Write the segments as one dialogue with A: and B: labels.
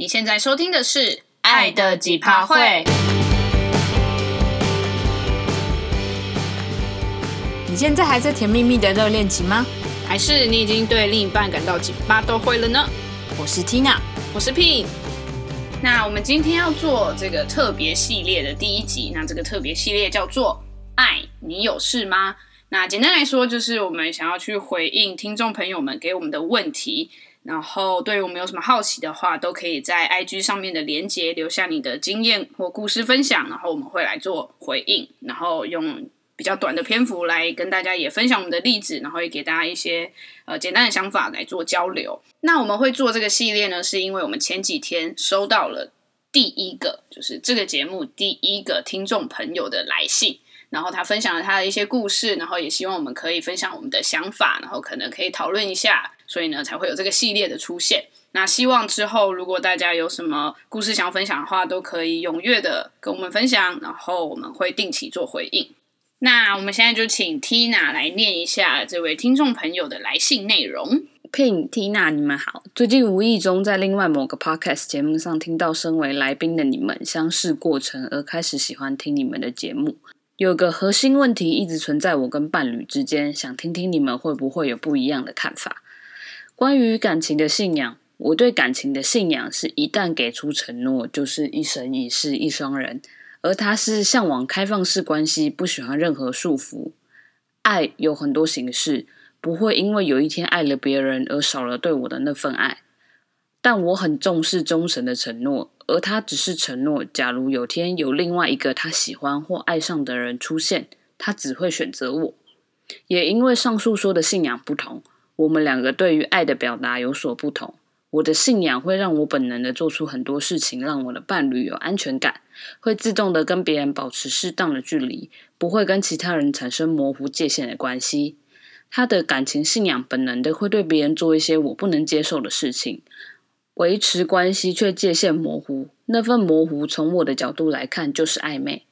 A: 你现在收听的是《爱的几趴会》。
B: 你现在还在甜蜜蜜的热恋期吗？
A: 还是你已经对另一半感到几趴都会了呢？
B: 我是 Tina，
A: 我是 Pin。那我们今天要做这个特别系列的第一集，那这个特别系列叫做“爱你有事吗？”那简单来说，就是我们想要去回应听众朋友们给我们的问题。然后，对于我们有什么好奇的话，都可以在 IG 上面的连接留下你的经验或故事分享，然后我们会来做回应，然后用比较短的篇幅来跟大家也分享我们的例子，然后也给大家一些呃简单的想法来做交流。那我们会做这个系列呢，是因为我们前几天收到了第一个，就是这个节目第一个听众朋友的来信。然后他分享了他的一些故事，然后也希望我们可以分享我们的想法，然后可能可以讨论一下，所以呢才会有这个系列的出现。那希望之后如果大家有什么故事想要分享的话，都可以踊跃的跟我们分享，然后我们会定期做回应。那我们现在就请 Tina 来念一下这位听众朋友的来信内容。
B: Pin Tina，你们好。最近无意中在另外某个 Podcast 节目上听到身为来宾的你们相识过程，而开始喜欢听你们的节目。有个核心问题一直存在我跟伴侣之间，想听听你们会不会有不一样的看法。关于感情的信仰，我对感情的信仰是一旦给出承诺，就是一生一世一双人。而他是向往开放式关系，不喜欢任何束缚。爱有很多形式，不会因为有一天爱了别人而少了对我的那份爱。但我很重视忠诚的承诺。而他只是承诺，假如有天有另外一个他喜欢或爱上的人出现，他只会选择我。也因为上述说的信仰不同，我们两个对于爱的表达有所不同。我的信仰会让我本能的做出很多事情，让我的伴侣有安全感，会自动的跟别人保持适当的距离，不会跟其他人产生模糊界限的关系。他的感情信仰本能的会对别人做一些我不能接受的事情。维持关系却界限模糊，那份模糊从我的角度来看就是暧昧。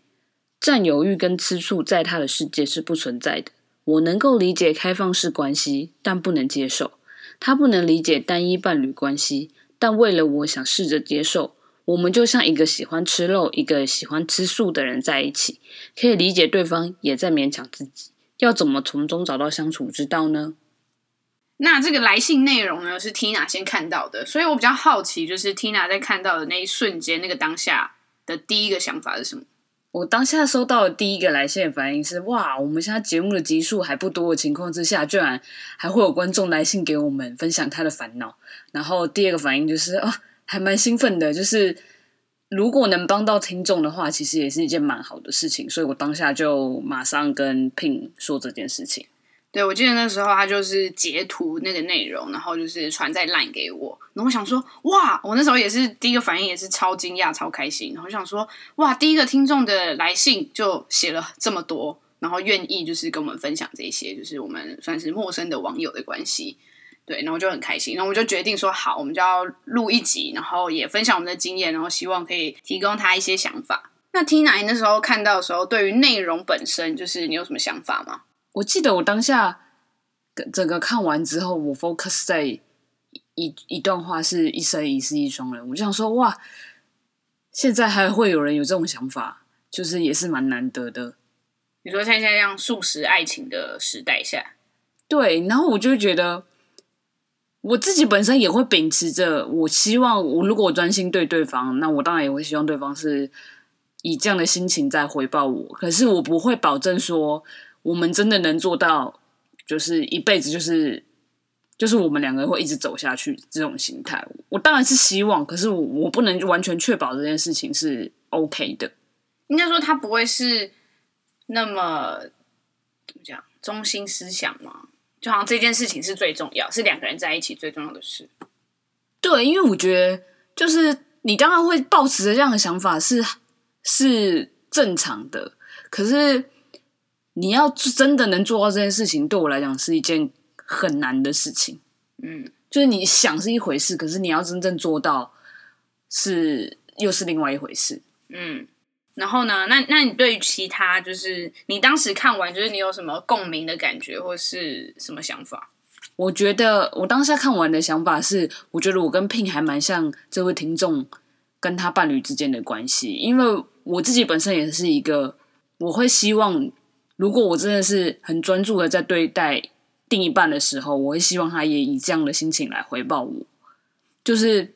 B: 占有欲跟吃醋在他的世界是不存在的。我能够理解开放式关系，但不能接受。他不能理解单一伴侣关系，但为了我想试着接受。我们就像一个喜欢吃肉，一个喜欢吃素的人在一起，可以理解对方，也在勉强自己。要怎么从中找到相处之道呢？
A: 那这个来信内容呢，是 Tina 先看到的，所以我比较好奇，就是 Tina 在看到的那一瞬间，那个当下的第一个想法是什么？
B: 我当下收到的第一个来信的反应是：哇，我们现在节目的集数还不多的情况之下，居然还会有观众来信给我们分享他的烦恼。然后第二个反应就是：哦，还蛮兴奋的，就是如果能帮到听众的话，其实也是一件蛮好的事情。所以我当下就马上跟 Pin 说这件事情。
A: 对，我记得那时候他就是截图那个内容，然后就是传在 LINE 给我。然后我想说，哇！我那时候也是第一个反应，也是超惊讶、超开心。然后我想说，哇！第一个听众的来信就写了这么多，然后愿意就是跟我们分享这些，就是我们算是陌生的网友的关系。对，然后就很开心。然后我就决定说，好，我们就要录一集，然后也分享我们的经验，然后希望可以提供他一些想法。那 Tina 那时候看到的时候，对于内容本身，就是你有什么想法吗？
B: 我记得我当下整个看完之后，我 focus 在一一段话是“一生一世一双人”，我就想说哇，现在还会有人有这种想法，就是也是蛮难得的。
A: 你说像现在这样速食爱情的时代下，
B: 对，然后我就觉得我自己本身也会秉持着，我希望我如果我专心对对方，那我当然也会希望对方是以这样的心情在回报我，可是我不会保证说。我们真的能做到，就是一辈子，就是就是我们两个人会一直走下去这种心态。我当然是希望，可是我我不能完全确保这件事情是 OK 的。
A: 应该说，他不会是那么怎么讲中心思想嘛？就好像这件事情是最重要，是两个人在一起最重要的事。
B: 对，因为我觉得，就是你当然会抱持着这样的想法是是正常的，可是。你要真的能做到这件事情，对我来讲是一件很难的事情。嗯，就是你想是一回事，可是你要真正做到，是又是另外一回事。
A: 嗯，然后呢？那那你对于其他，就是你当时看完，就是你有什么共鸣的感觉，或是什么想法？
B: 我觉得我当下看完的想法是，我觉得我跟 Pin 还蛮像这位听众跟他伴侣之间的关系，因为我自己本身也是一个，我会希望，如果我真的是很专注的在对待另一半的时候，我会希望他也以这样的心情来回报我。就是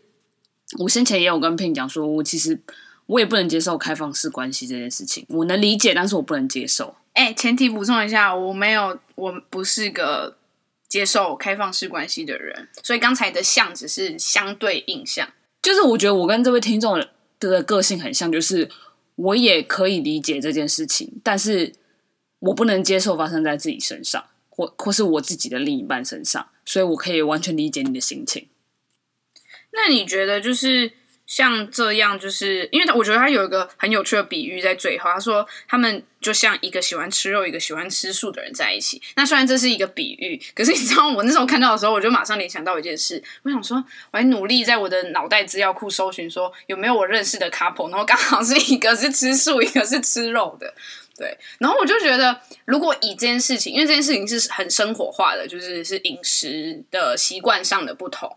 B: 我先前也有跟 Pin 讲说，我其实我也不能接受开放式关系这件事情，我能理解，但是我不能接受。
A: 哎、欸，前提补充一下，我没有，我不是个。接受开放式关系的人，所以刚才的像只是相对印象。
B: 就是我觉得我跟这位听众的个性很像，就是我也可以理解这件事情，但是我不能接受发生在自己身上，或或是我自己的另一半身上，所以我可以完全理解你的心情。
A: 那你觉得就是？像这样，就是因为他我觉得他有一个很有趣的比喻在最后。他说他们就像一个喜欢吃肉，一个喜欢吃素的人在一起。那虽然这是一个比喻，可是你知道，我那时候看到的时候，我就马上联想到一件事。我想说，我还努力在我的脑袋资料库搜寻，说有没有我认识的 couple，然后刚好是一个是吃素，一个是吃肉的。对，然后我就觉得，如果以这件事情，因为这件事情是很生活化的，就是是饮食的习惯上的不同。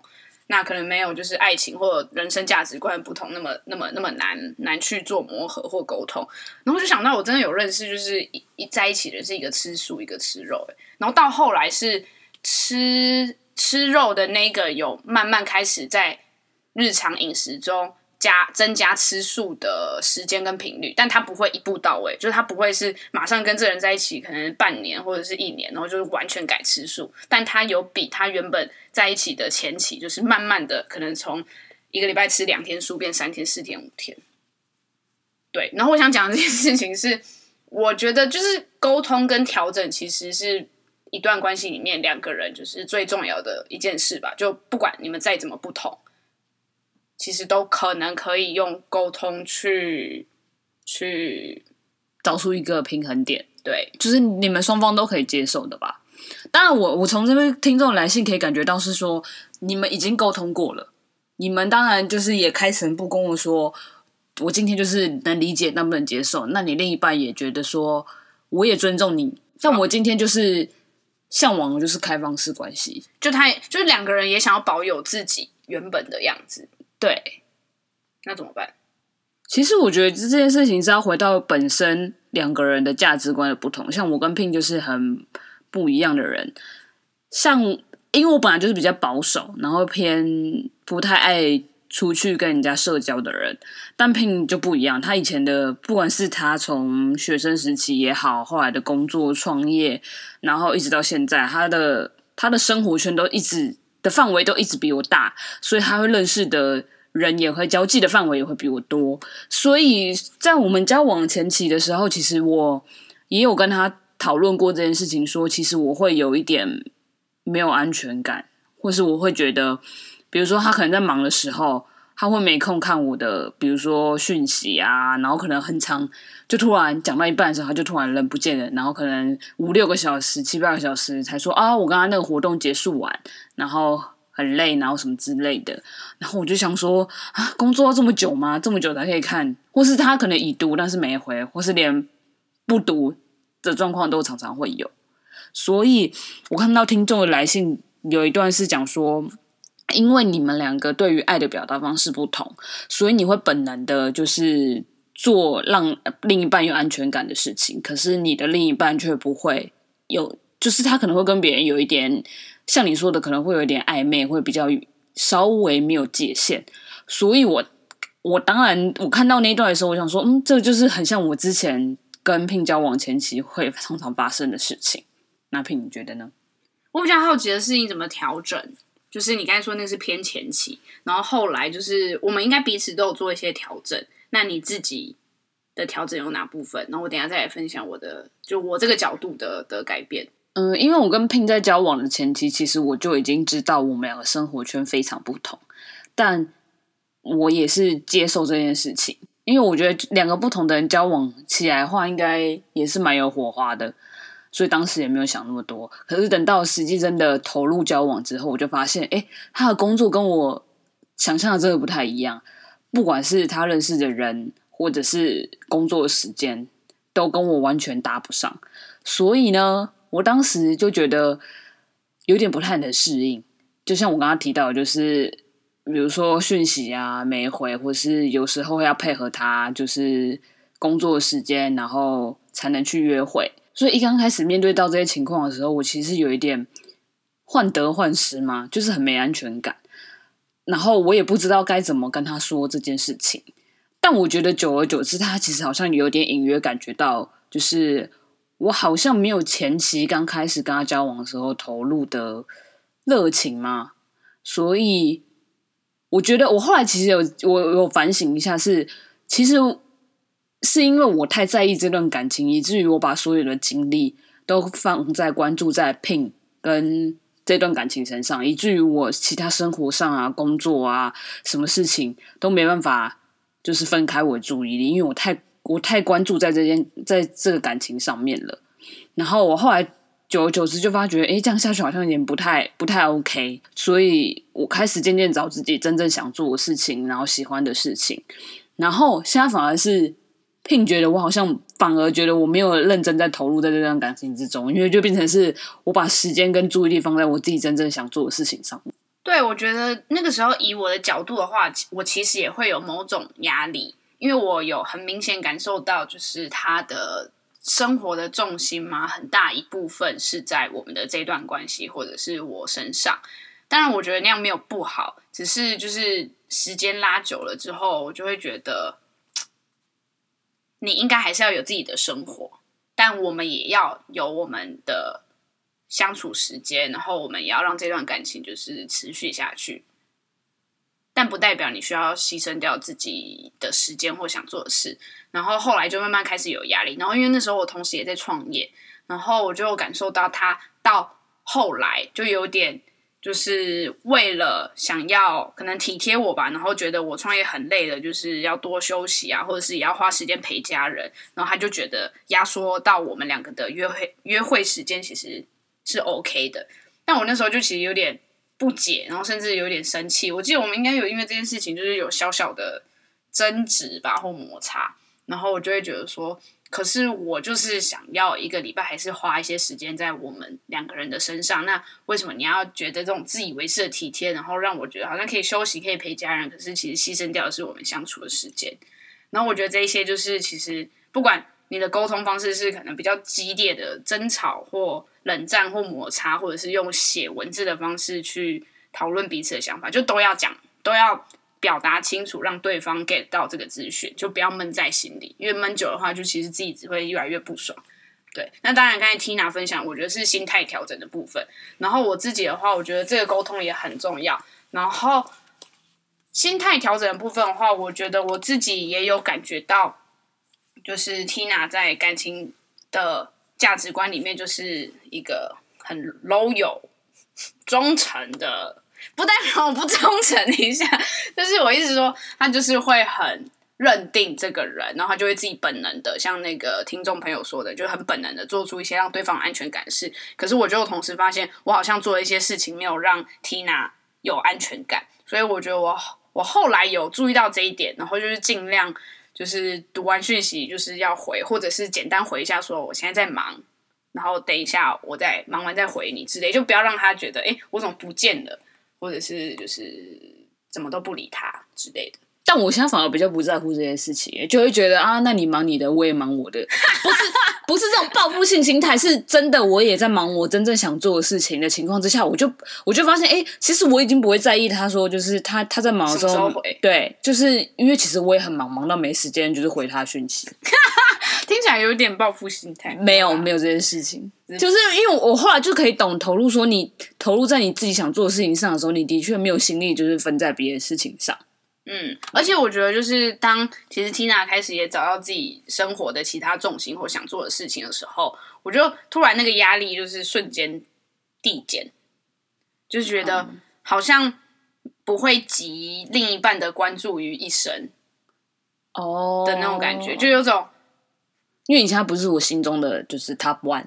A: 那可能没有，就是爱情或人生价值观不同，那么那么那么难难去做磨合或沟通。然后就想到，我真的有认识，就是一一在一起的是一个吃素，一个吃肉。然后到后来是吃吃肉的那个，有慢慢开始在日常饮食中。加增加吃素的时间跟频率，但他不会一步到位，就是他不会是马上跟这人在一起，可能半年或者是一年，然后就是完全改吃素。但他有比他原本在一起的前期，就是慢慢的可能从一个礼拜吃两天素变三天、四天、五天。对，然后我想讲的这件事情是，我觉得就是沟通跟调整，其实是一段关系里面两个人就是最重要的一件事吧。就不管你们再怎么不同。其实都可能可以用沟通去去
B: 找出一个平衡点，
A: 对，
B: 就是你们双方都可以接受的吧。当然我，我我从这边听众来信可以感觉到是说，你们已经沟通过了，你们当然就是也开诚布公的说，我今天就是能理解，能不能接受。那你另一半也觉得说，我也尊重你，但我今天就是向往的就是开放式关系，
A: 就他就是两个人也想要保有自己原本的样子。
B: 对，
A: 那怎么办？
B: 其实我觉得这件事情是要回到本身两个人的价值观的不同。像我跟 Pin 就是很不一样的人。像因为我本来就是比较保守，然后偏不太爱出去跟人家社交的人，但 Pin 就不一样。他以前的不管是他从学生时期也好，后来的工作创业，然后一直到现在，他的他的生活圈都一直。的范围都一直比我大，所以他会认识的人也会交际的范围也会比我多。所以在我们交往前期的时候，其实我也有跟他讨论过这件事情，说其实我会有一点没有安全感，或是我会觉得，比如说他可能在忙的时候。他会没空看我的，比如说讯息啊，然后可能很长，就突然讲到一半的时候，他就突然人不见了，然后可能五六个小时、七八个小时才说啊，我刚刚那个活动结束完，然后很累，然后什么之类的，然后我就想说啊，工作要这么久吗？这么久才可以看，或是他可能已读但是没回，或是连不读的状况都常常会有，所以我看到听众的来信有一段是讲说。因为你们两个对于爱的表达方式不同，所以你会本能的，就是做让另一半有安全感的事情。可是你的另一半却不会有，就是他可能会跟别人有一点，像你说的，可能会有一点暧昧，会比较稍微没有界限。所以我我当然我看到那一段的时候，我想说，嗯，这就是很像我之前跟聘交往前期会常常发生的事情。那聘你觉得呢？
A: 我比较好奇的是你怎么调整。就是你刚才说那个是偏前期，然后后来就是我们应该彼此都有做一些调整。那你自己的调整有哪部分？然后我等下再来分享我的，就我这个角度的的改变。
B: 嗯，因为我跟 Pin 在交往的前期，其实我就已经知道我们两个生活圈非常不同，但我也是接受这件事情，因为我觉得两个不同的人交往起来的话，应该也是蛮有火花的。所以当时也没有想那么多，可是等到实际真的投入交往之后，我就发现，哎，他的工作跟我想象的真的不太一样。不管是他认识的人，或者是工作时间，都跟我完全搭不上。所以呢，我当时就觉得，有点不太能适应。就像我刚刚提到，就是比如说讯息啊没回，或是有时候要配合他，就是工作时间，然后才能去约会。所以一刚开始面对到这些情况的时候，我其实有一点患得患失嘛，就是很没安全感。然后我也不知道该怎么跟他说这件事情。但我觉得久而久之，他其实好像有点隐约感觉到，就是我好像没有前期刚开始跟他交往的时候投入的热情嘛。所以我觉得我后来其实有我有反省一下是，是其实是因为我太在意这段感情，以至于我把所有的精力都放在关注在 Pin 跟这段感情身上，以至于我其他生活上啊、工作啊、什么事情都没办法，就是分开我的注意力，因为我太我太关注在这件在这个感情上面了。然后我后来久而久之就发觉，哎，这样下去好像有点不太不太 OK，所以我开始渐渐找自己真正想做的事情，然后喜欢的事情。然后现在反而是。并觉得我好像反而觉得我没有认真在投入在这段感情之中，因为就变成是我把时间跟注意力放在我自己真正想做的事情上。
A: 对，我觉得那个时候以我的角度的话，我其实也会有某种压力，因为我有很明显感受到，就是他的生活的重心嘛，很大一部分是在我们的这段关系或者是我身上。当然，我觉得那样没有不好，只是就是时间拉久了之后，我就会觉得。你应该还是要有自己的生活，但我们也要有我们的相处时间，然后我们也要让这段感情就是持续下去。但不代表你需要牺牲掉自己的时间或想做的事。然后后来就慢慢开始有压力，然后因为那时候我同时也在创业，然后我就感受到他到后来就有点。就是为了想要可能体贴我吧，然后觉得我创业很累了，就是要多休息啊，或者是也要花时间陪家人，然后他就觉得压缩到我们两个的约会约会时间其实是 OK 的。但我那时候就其实有点不解，然后甚至有点生气。我记得我们应该有因为这件事情就是有小小的争执吧，或摩擦，然后我就会觉得说。可是我就是想要一个礼拜，还是花一些时间在我们两个人的身上。那为什么你要觉得这种自以为是的体贴，然后让我觉得好像可以休息，可以陪家人，可是其实牺牲掉的是我们相处的时间。然后我觉得这一些就是，其实不管你的沟通方式是可能比较激烈的争吵，或冷战，或摩擦，或者是用写文字的方式去讨论彼此的想法，就都要讲，都要。表达清楚，让对方 get 到这个资讯，就不要闷在心里，因为闷久的话，就其实自己只会越来越不爽。对，那当然，刚才 Tina 分享，我觉得是心态调整的部分。然后我自己的话，我觉得这个沟通也很重要。然后心态调整的部分的话，我觉得我自己也有感觉到，就是 Tina 在感情的价值观里面，就是一个很 loyal、忠诚的。不代表我不忠诚一下，就是我意思说，他就是会很认定这个人，然后他就会自己本能的，像那个听众朋友说的，就很本能的做出一些让对方安全感的事。可是我就同时发现，我好像做了一些事情没有让 Tina 有安全感，所以我觉得我我后来有注意到这一点，然后就是尽量就是读完讯息就是要回，或者是简单回一下说我现在在忙，然后等一下我再忙完再回你之类，就不要让他觉得哎，我怎么不见了。或者是就是怎么都不理他之类的，
B: 但我现在反而比较不在乎这些事情，就会觉得啊，那你忙你的，我也忙我的，不是不是这种报复性心态，是真的，我也在忙我真正想做的事情的情况之下，我就我就发现，哎，其实我已经不会在意他说，就是他他在忙的时候？对，就是因为其实我也很忙，忙到没时间就是回他讯息。
A: 听起来有点报复心态，
B: 没有没有这件事情，就是因为我后来就可以懂投入，说你投入在你自己想做的事情上的时候，你的确没有心力，就是分在别的事情上。
A: 嗯，而且我觉得，就是当其实 Tina 开始也找到自己生活的其他重心或想做的事情的时候，我就突然那个压力就是瞬间递减，就是觉得好像不会集另一半的关注于一身哦的那种感觉，就有种。
B: 因为你现在不是我心中的就是 top one，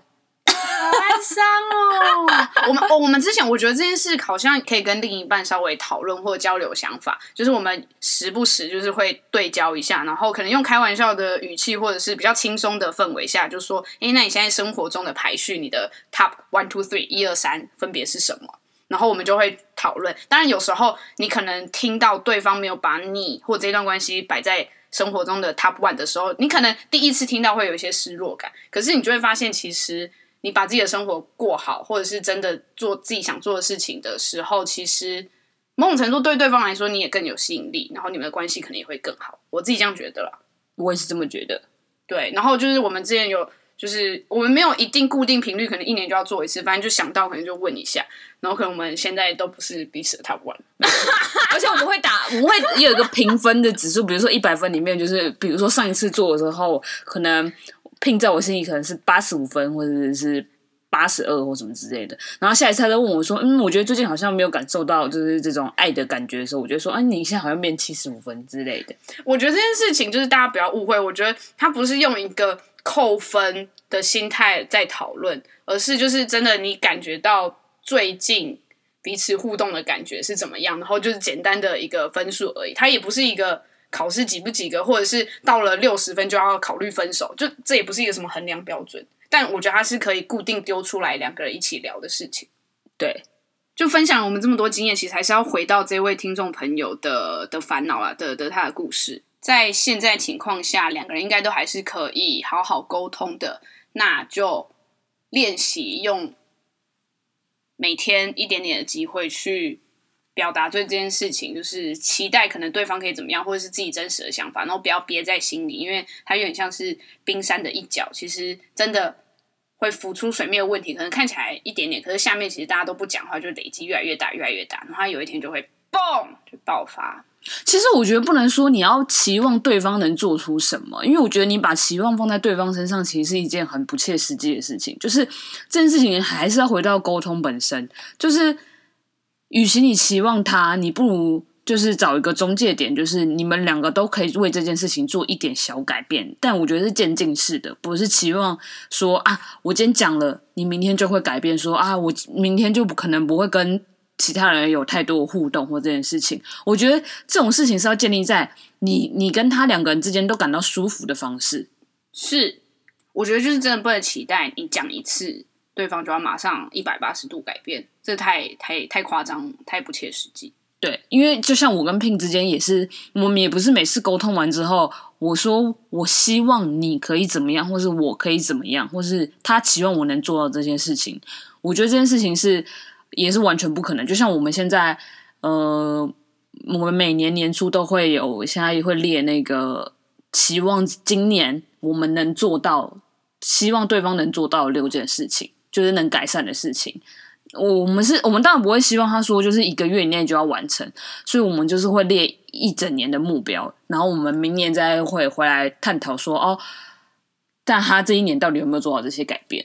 A: 伤哦。我们我们之前我觉得这件事好像可以跟另一半稍微讨论或交流想法，就是我们时不时就是会对焦一下，然后可能用开玩笑的语气或者是比较轻松的氛围下，就说：“哎，那你现在生活中的排序，你的 top one two three 一二三分别是什么？”然后我们就会讨论。当然有时候你可能听到对方没有把你或这段关系摆在。生活中的 top one 的时候，你可能第一次听到会有一些失落感，可是你就会发现，其实你把自己的生活过好，或者是真的做自己想做的事情的时候，其实某种程度对对方来说你也更有吸引力，然后你们的关系可能也会更好。我自己这样觉得啦，
B: 我也是这么觉得。
A: 对，然后就是我们之前有。就是我们没有一定固定频率，可能一年就要做一次，反正就想到可能就问一下，然后可能我们现在都不是彼此的 top one，
B: 而且我们会打，我们会有一个评分的指数，比如说一百分里面，就是比如说上一次做的时候，可能 Pin 在我心里可能是八十五分，或者是八十二或什么之类的，然后下一次他再问我说，嗯，我觉得最近好像没有感受到就是这种爱的感觉的时候，我觉得说，哎、啊，你现在好像变七十五分之类的。
A: 我觉得这件事情就是大家不要误会，我觉得他不是用一个。扣分的心态在讨论，而是就是真的，你感觉到最近彼此互动的感觉是怎么样，然后就是简单的一个分数而已。它也不是一个考试及不及格，或者是到了六十分就要考虑分手，就这也不是一个什么衡量标准。但我觉得它是可以固定丢出来两个人一起聊的事情。
B: 对，
A: 就分享我们这么多经验，其实还是要回到这位听众朋友的的烦恼啊，的的他的故事。在现在情况下，两个人应该都还是可以好好沟通的。那就练习用每天一点点的机会去表达对这件事情，就是期待可能对方可以怎么样，或者是自己真实的想法，然后不要憋在心里，因为它有点像是冰山的一角，其实真的会浮出水面的问题，可能看起来一点点，可是下面其实大家都不讲话，就累积越来越大，越来越大，然后它有一天就会嘣就爆发。
B: 其实我觉得不能说你要期望对方能做出什么，因为我觉得你把期望放在对方身上，其实是一件很不切实际的事情。就是这件事情还是要回到沟通本身。就是，与其你期望他，你不如就是找一个中介点，就是你们两个都可以为这件事情做一点小改变。但我觉得是渐进式的，不是期望说啊，我今天讲了，你明天就会改变。说啊，我明天就不可能不会跟。其他人有太多的互动或这件事情，我觉得这种事情是要建立在你你跟他两个人之间都感到舒服的方式。
A: 是，我觉得就是真的不能期待你讲一次，对方就要马上一百八十度改变，这太太太夸张，太不切实际。
B: 对，因为就像我跟 Pin 之间也是，我们也不是每次沟通完之后，我说我希望你可以怎么样，或是我可以怎么样，或是他期望我能做到这件事情。我觉得这件事情是。也是完全不可能。就像我们现在，呃，我们每年年初都会有，现在也会列那个期望，今年我们能做到，希望对方能做到六件事情，就是能改善的事情。我们是，我们当然不会希望他说就是一个月以内就要完成，所以我们就是会列一整年的目标，然后我们明年再会回来探讨说，哦，但他这一年到底有没有做好这些改变？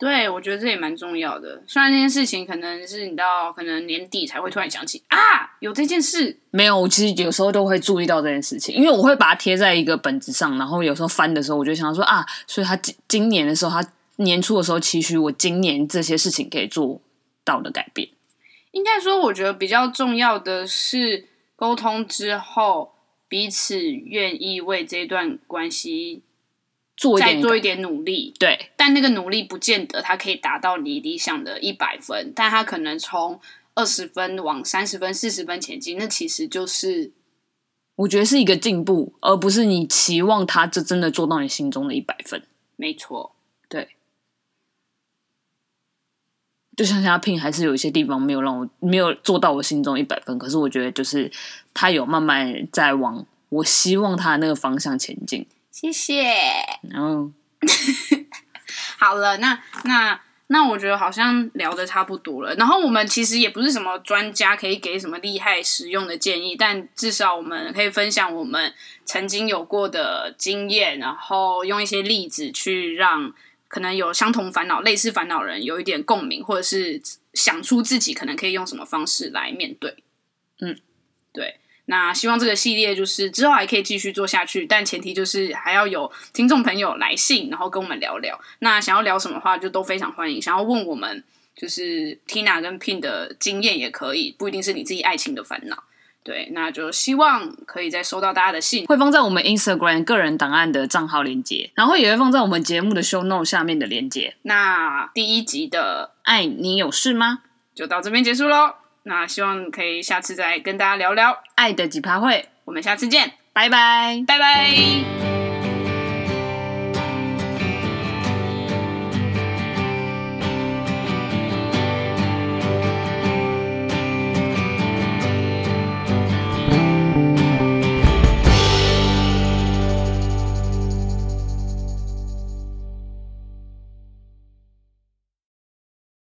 A: 对，我觉得这也蛮重要的。虽然那件事情可能是你到可能年底才会突然想起啊，有这件事。
B: 没有，我其实有时候都会注意到这件事情，因为我会把它贴在一个本子上，然后有时候翻的时候，我就想说啊，所以他今今年的时候，他年初的时候期许我今年这些事情可以做到的改变。
A: 应该说，我觉得比较重要的是沟通之后，彼此愿意为这段关系。做再做一点努力，
B: 对，
A: 但那个努力不见得他可以达到你理想的一百分，但他可能从二十分往三十分、四十分前进，那其实就是
B: 我觉得是一个进步，而不是你期望他就真的做到你心中的一百分。
A: 没错，
B: 对，就像现在 Pin 还是有一些地方没有让我没有做到我心中一百分，可是我觉得就是他有慢慢在往我希望他的那个方向前进。
A: 谢谢。
B: 嗯，
A: 好了，那那那我觉得好像聊的差不多了。然后我们其实也不是什么专家，可以给什么厉害实用的建议，但至少我们可以分享我们曾经有过的经验，然后用一些例子去让可能有相同烦恼、类似烦恼人有一点共鸣，或者是想出自己可能可以用什么方式来面对。嗯，对。那希望这个系列就是之后还可以继续做下去，但前提就是还要有听众朋友来信，然后跟我们聊聊。那想要聊什么话，就都非常欢迎。想要问我们，就是 Tina 跟 Pin 的经验也可以，不一定是你自己爱情的烦恼。对，那就希望可以再收到大家的信，
B: 会放在我们 Instagram 个人档案的账号连接，然后也会放在我们节目的 show note 下面的连接。
A: 那第一集的
B: 爱你有事吗？
A: 就到这边结束喽。那希望可以下次再跟大家聊聊。爱的几趴会，我们下次见，拜拜，拜拜。